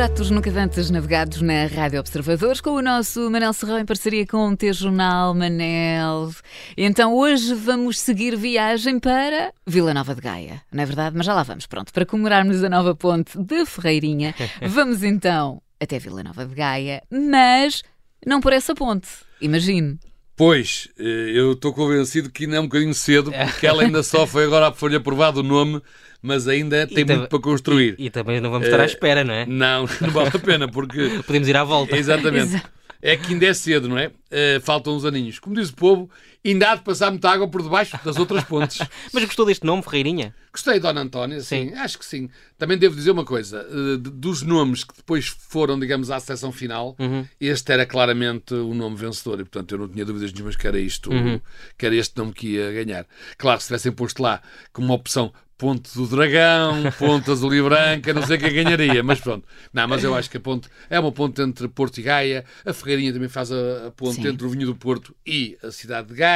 pratos nunca antes navegados na Rádio Observadores com o nosso Manel Serrão em parceria com o T-Jornal Manel. Então hoje vamos seguir viagem para Vila Nova de Gaia, não é verdade? Mas já lá vamos, pronto. Para comemorarmos a nova ponte de Ferreirinha, vamos então até Vila Nova de Gaia, mas não por essa ponte, imagine. Pois, eh, eu estou convencido que ainda é um bocadinho cedo, porque ela ainda só foi agora foi-lhe aprovado o nome, mas ainda tem muito para construir. E, e, também não vamos estar à espera, não é? Não, não vale a pena, porque. Podemos ir à volta. Exatamente. Exato. É que ainda é cedo, não é? Uh, faltam uns aninhos. Como diz o povo, ainda há de passar muita água por debaixo das outras pontes. Mas gostou deste nome, Ferreirinha? Gostei, Dona Antónia, sim, sim, acho que sim. Também devo dizer uma coisa: uh, dos nomes que depois foram, digamos, à seleção final, uhum. este era claramente o nome vencedor e, portanto, eu não tinha dúvidas nenhumas que era isto, uhum. que era este nome que ia ganhar. Claro, se tivessem posto lá como uma opção Ponte do Dragão, Ponte Azul e Branca, não sei quem ganharia, mas pronto. Não, mas eu acho que a ponte é uma ponte entre Porto e Gaia. A Ferreirinha também faz a, a ponte Sim. entre o Vinho do Porto e a cidade de Gaia,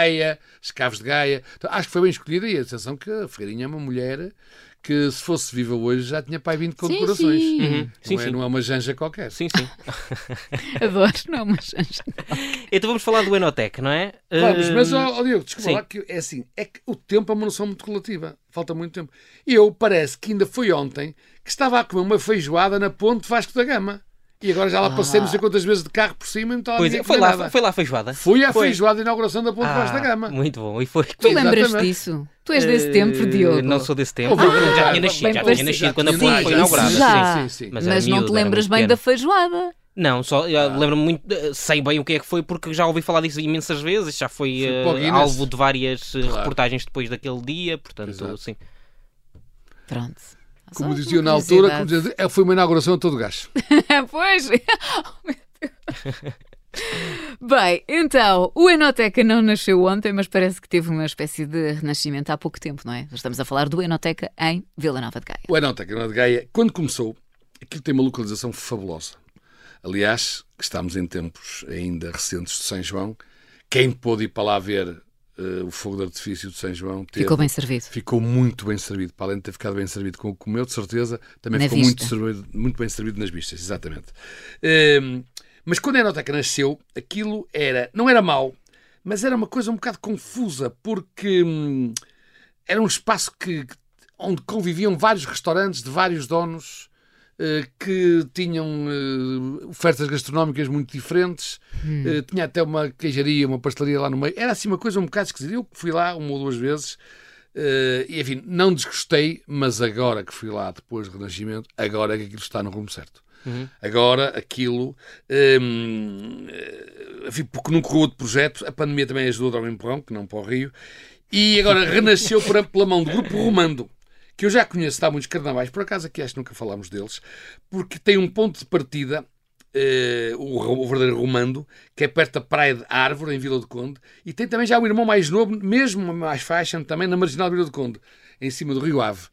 as Caves de Gaia. Então, acho que foi bem escolhida e a atenção que a Ferreirinha é uma mulher que se fosse viva hoje já tinha pai vindo com decorações. Sim. Uhum. Não, sim, é, sim. não é uma janja qualquer. Sim, sim. Adoro, não é uma janja. então vamos falar do Enotec, não é? Vamos, mas, ó, oh, Diogo, desculpa lá, que é assim, é que o tempo é uma noção muito relativa. Falta muito tempo. E eu, parece que ainda foi ontem que estava a comer uma feijoada na ponte Vasco da Gama. E agora já lá passei não sei ah. quantas vezes de carro por cima e não estava pois é, foi lá, foi lá a feijoada? Fui à foi. feijoada de inauguração da Ponte ah, da Gama. Muito bom. E foi... Tu lembras disso? Tu és desse uh, tempo, Diogo? Não sou desse tempo. Ah, já tinha nascido, já tinha nascido quando a ponte foi inaugurada. Já. Sim, sim, sim. Mas, Mas não te lembras bem da feijoada? Não, só ah. lembro-me muito, eh, sei bem o que é que foi, porque já ouvi falar disso imensas vezes, já foi uh, alvo de várias eh, claro. reportagens depois daquele dia, portanto, Exato. sim. Pronto. Como diziam na altura, como dizia, foi uma inauguração a todo gás. pois. Oh, Bem, então, o Enoteca não nasceu ontem, mas parece que teve uma espécie de renascimento há pouco tempo, não é? Estamos a falar do Enoteca em Vila Nova de Gaia. O Enoteca Nova de Gaia, quando começou, aquilo tem uma localização fabulosa. Aliás, que estamos em tempos ainda recentes de São João, quem pôde ir para lá ver Uh, o fogo de artifício de São João teve, ficou bem servido. Ficou muito bem servido. Para além de ter ficado bem servido com o que comeu, de certeza, também Na ficou muito, servido, muito, bem servido nas vistas, exatamente. Uh, mas quando a Enoteca nasceu, aquilo era, não era mau, mas era uma coisa um bocado confusa, porque hum, era um espaço que, onde conviviam vários restaurantes de vários donos que tinham uh, ofertas gastronómicas muito diferentes, hum. uh, tinha até uma queijaria, uma pastelaria lá no meio. Era assim uma coisa um bocado esquisita. Eu fui lá uma ou duas vezes e, enfim, não desgostei, mas agora que fui lá depois do Renascimento, agora é que aquilo está no rumo certo. Uhum. Agora, aquilo. Enfim, porque não correu outro projeto, a pandemia também ajudou a dar um empurrão, que não para o Rio, e agora renasceu pela mão do Grupo Romando que eu já conheço há muitos carnavais, por acaso aqui acho que nunca falámos deles, porque tem um ponto de partida, uh, o, o verdadeiro Romando, que é perto da Praia de Árvore, em Vila do Conde, e tem também já o irmão mais novo, mesmo mais fashion, também na Marginal Vila do Conde, em cima do Rio Ave.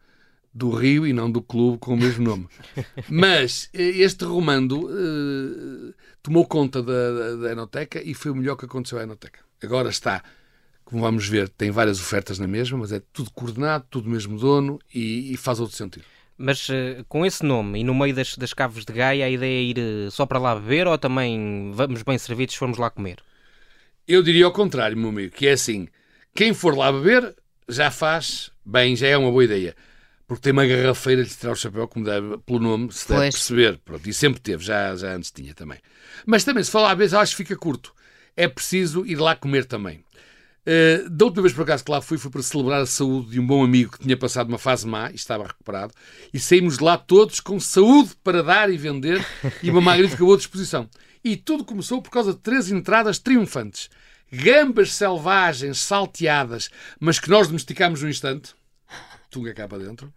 Do Rio e não do clube com o mesmo nome. Mas eh, este Romando uh, tomou conta da, da, da Enoteca e foi o melhor que aconteceu à Enoteca. Agora está como vamos ver, tem várias ofertas na mesma, mas é tudo coordenado, tudo mesmo dono e, e faz outro sentido. Mas uh, com esse nome e no meio das, das caves de Gaia, a ideia é ir uh, só para lá beber ou também vamos bem servidos se formos lá comer? Eu diria ao contrário, meu amigo, que é assim: quem for lá beber já faz bem, já é uma boa ideia. Porque tem uma garrafeira de tirar o chapéu, como deve, pelo nome, se deve perceber. Pronto, e sempre teve, já, já antes tinha também. Mas também, se falar a vez, acho que fica curto. É preciso ir lá comer também. Uh, da última vez, por acaso, que lá fui, foi para celebrar a saúde de um bom amigo que tinha passado uma fase má e estava recuperado. E saímos de lá todos com saúde para dar e vender e uma magnífica boa disposição. E tudo começou por causa de três entradas triunfantes. Gambas selvagens, salteadas, mas que nós domesticámos no instante. Tunga cá para dentro.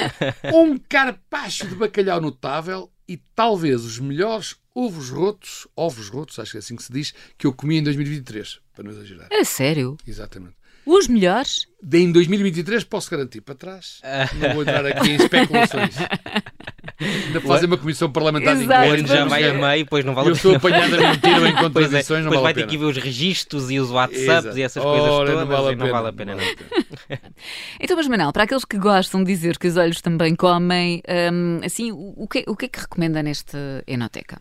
Um carpacho de bacalhau notável e talvez os melhores ovos rotos, ovos rotos, acho que é assim que se diz, que eu comi em 2023, para não exagerar. É sério? Exatamente. Os melhores? De, em 2023 posso garantir para trás. Não vou entrar aqui em especulações. Ainda fazem uma comissão parlamentar Exato, o ano já vai a meio, depois não vale a pena. Eu sou apanhado a mentir ou em contradições, é, não Depois vale vai ter que ver os registros e os WhatsApps Exato. e essas Ora, coisas todas não vale a pena. Não vale a pena. Vale a pena. então, mas Manel, para aqueles que gostam de dizer que os olhos também comem, hum, assim, o que, o que é que recomenda neste Enoteca?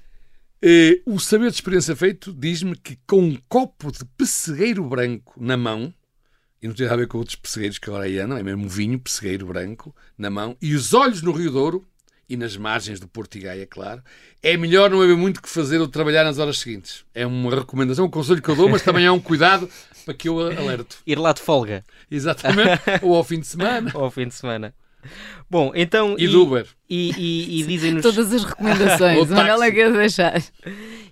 Eh, o saber de experiência feito diz-me que com um copo de pessegueiro branco na mão, e não tem a ver com outros pessegueiros que agora aí andam, é mesmo vinho, pessegueiro branco na mão, e os olhos no Rio Douro, e nas margens do Porto e Gaia, claro, é melhor não haver muito que fazer ou trabalhar nas horas seguintes. É uma recomendação, um conselho que eu dou, mas também é um cuidado para que eu alerto. Ir lá de folga. Exatamente. ou ao fim de semana. ou ao fim de semana. Bom, então. E, e do Uber. E, e, e dizem-nos. Todas as recomendações, não é quer deixar.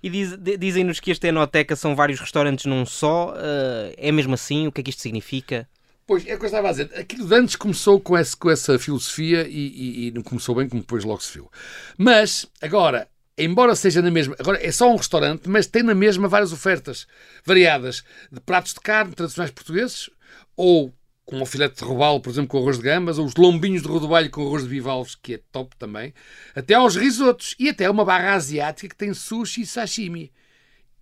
E diz, dizem-nos que este Enoteca são vários restaurantes num só. Uh, é mesmo assim? O que é que isto significa? Pois, é o que eu estava a dizer. Aquilo de antes começou com, esse, com essa filosofia e, e, e não começou bem como depois logo se viu. Mas, agora, embora seja na mesma, agora é só um restaurante, mas tem na mesma várias ofertas variadas de pratos de carne tradicionais portugueses ou com o filete de robalo, por exemplo, com arroz de gambas, ou os lombinhos de rodobalho com arroz de bivalves, que é top também, até aos risotos e até uma barra asiática que tem sushi e sashimi.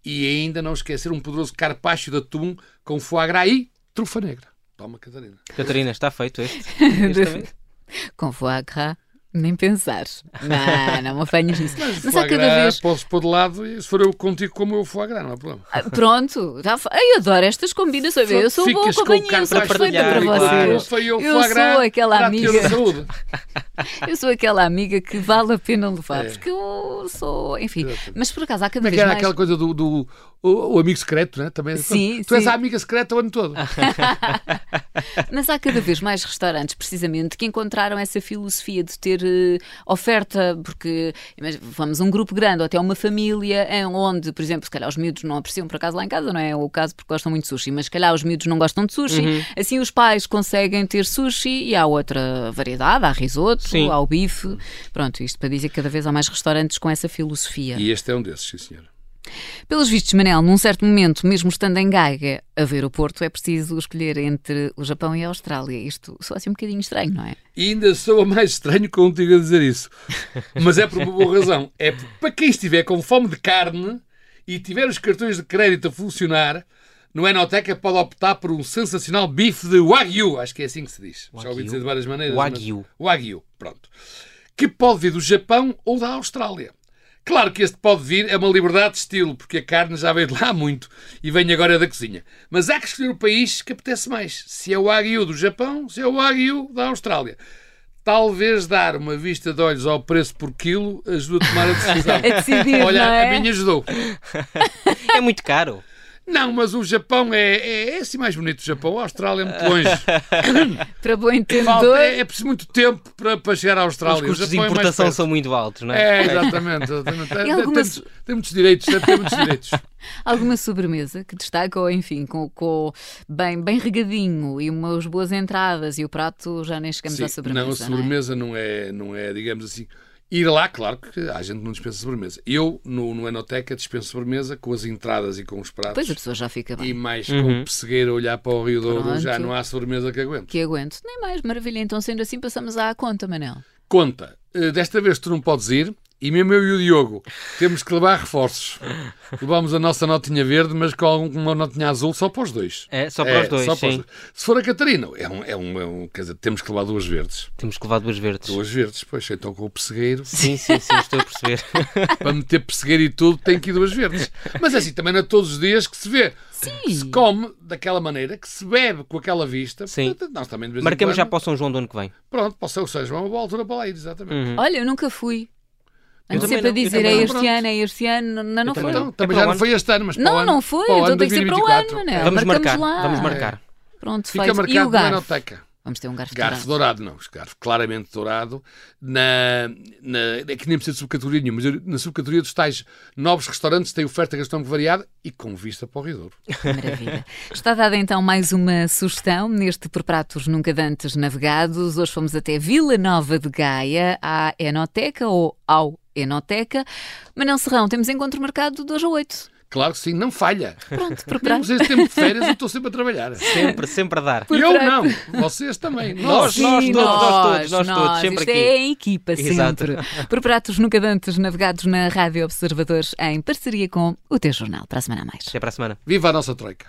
E ainda não esquecer um poderoso carpaccio de atum com foie gras e trufa negra. Toma, Catarina. Catarina, está feito este. este com foie gras nem pensar. Não, não me apanhas nisso. Mas, Mas há cada vez. Posso pôr de lado e se for eu contigo como eu foie gras, não há problema. Ah, pronto, já eu adoro estas combinações. Eu sou boa companhia, eu sou perfeita para vocês. Claro, eu, eu sou aquela amiga. eu sou aquela amiga que vale a pena levar, é. porque eu sou, enfim. Mas por acaso há cada Como é vez mais. aquela coisa do, do o, o, amigo secreto, né? Também. Sim, tu sim. és a amiga secreta o ano todo. Mas há cada vez mais restaurantes, precisamente, que encontraram essa filosofia de ter uh, oferta, porque vamos um grupo grande ou até uma família, onde, por exemplo, se calhar os miúdos não apreciam por acaso lá em casa, não é o caso porque gostam muito de sushi, mas se calhar os miúdos não gostam de sushi, uhum. assim os pais conseguem ter sushi e há outra variedade, há risoto, sim. há o bife. Pronto, isto para dizer que cada vez há mais restaurantes com essa filosofia. E este é um desses, sim senhor. Pelos vistos, Manel, num certo momento, mesmo estando em Gaia a ver o Porto, é preciso escolher entre o Japão e a Austrália. Isto soa assim um bocadinho estranho, não é? E ainda soa mais estranho contigo a dizer isso. Mas é por uma boa razão. É para quem estiver com fome de carne e tiver os cartões de crédito a funcionar, no Enoteca pode optar por um sensacional bife de Wagyu. Acho que é assim que se diz. Wagyu? Já ouvi dizer de várias maneiras. Wagyu. Mas... Wagyu, pronto. Que pode vir do Japão ou da Austrália. Claro que este pode vir, é uma liberdade de estilo, porque a carne já veio de lá muito e vem agora da cozinha. Mas há que escolher o país que apetece mais. Se é o Wagyu do Japão, se é o Wagyu da Austrália. Talvez dar uma vista de olhos ao preço por quilo ajude a tomar a decisão. É decidir, Olha, é? a minha ajudou. É muito caro. Não, mas o Japão é, é, é assim mais bonito. O Japão, a Austrália é muito longe. para bom entendedor. É, é preciso muito tempo para, para chegar à Austrália. Os custos de é importação é são muito altos, não é? É, exatamente. exatamente. Tem, algumas... tem, tem, muitos direitos, tem muitos direitos. Alguma sobremesa que destaca, ou enfim, com, com bem, bem regadinho e umas boas entradas e o prato já nem chegamos Sim, à sobremesa. Não, a sobremesa não é, não é, não é digamos assim Ir lá, claro que a gente não dispensa sobremesa. Eu, no, no Enoteca, dispenso sobremesa com as entradas e com os pratos. Pois a pessoa já fica bem. E mais uhum. com o pessegueiro olhar para o Rio Douro, já não há sobremesa que aguente. Que aguento. Nem mais, maravilha. Então, sendo assim, passamos à conta, Manel. Conta. Eh, desta vez tu não podes ir, e mesmo eu e o Diogo temos que levar reforços. Levamos a nossa notinha verde, mas com uma notinha azul só para os dois. É, só para é, os dois, sim. Os... Se for a Catarina, é um, é, um, é um, Quer dizer, temos que levar duas verdes. Temos que levar duas verdes. Duas verdes, pois. Então com o pessegueiro... Sim, sim, sim, estou a perceber. para meter pessegueiro e tudo, tem que ir duas verdes. Mas é assim, também não é todos os dias que se vê. Sim. Se come daquela maneira, que se bebe com aquela vista. Sim. Portanto, nós também de vez Marcamos quando... já para o São João do ano que vem. Pronto, para o São João, uma boa altura para lá ir, exatamente. Uhum. Olha, eu nunca fui. Ando sempre a dizer, é este ano, é este ano, não, não foi. Então, também já não foi este ano, mas Não, ano, não foi, então tem que ser para o ano, né? Vamos marcar, vamos marcar. Pronto, Fica feito. marcado e o garfo? Vamos ter um garfo, garfo dourado. não, garfo claramente dourado. Na, na, é que nem precisa de subcategoria nenhuma, mas na subcategoria dos tais novos restaurantes tem oferta gastronómica variada e com vista para o Rio Maravilha. Está dada então mais uma sugestão neste Por Pratos Nunca Dantes Navegados. Hoje fomos até Vila Nova de Gaia, à Enoteca ou ao Enoteca. Manel Serrão, temos encontro marcado de hoje a 8. Claro que sim, não falha. Pronto, preparados. Mesmo tempo de férias, eu estou sempre a trabalhar. Sempre, sempre a dar. E eu não, vocês também. Nós, nós, Sim, todos, nós, nós, todos, nós, todos, sempre Isto aqui. é em equipa, Exato. sempre. Preparados nunca dantes, navegados na Rádio Observadores, em parceria com o teu jornal. Para a semana a mais. Até para a semana. Viva a nossa troika.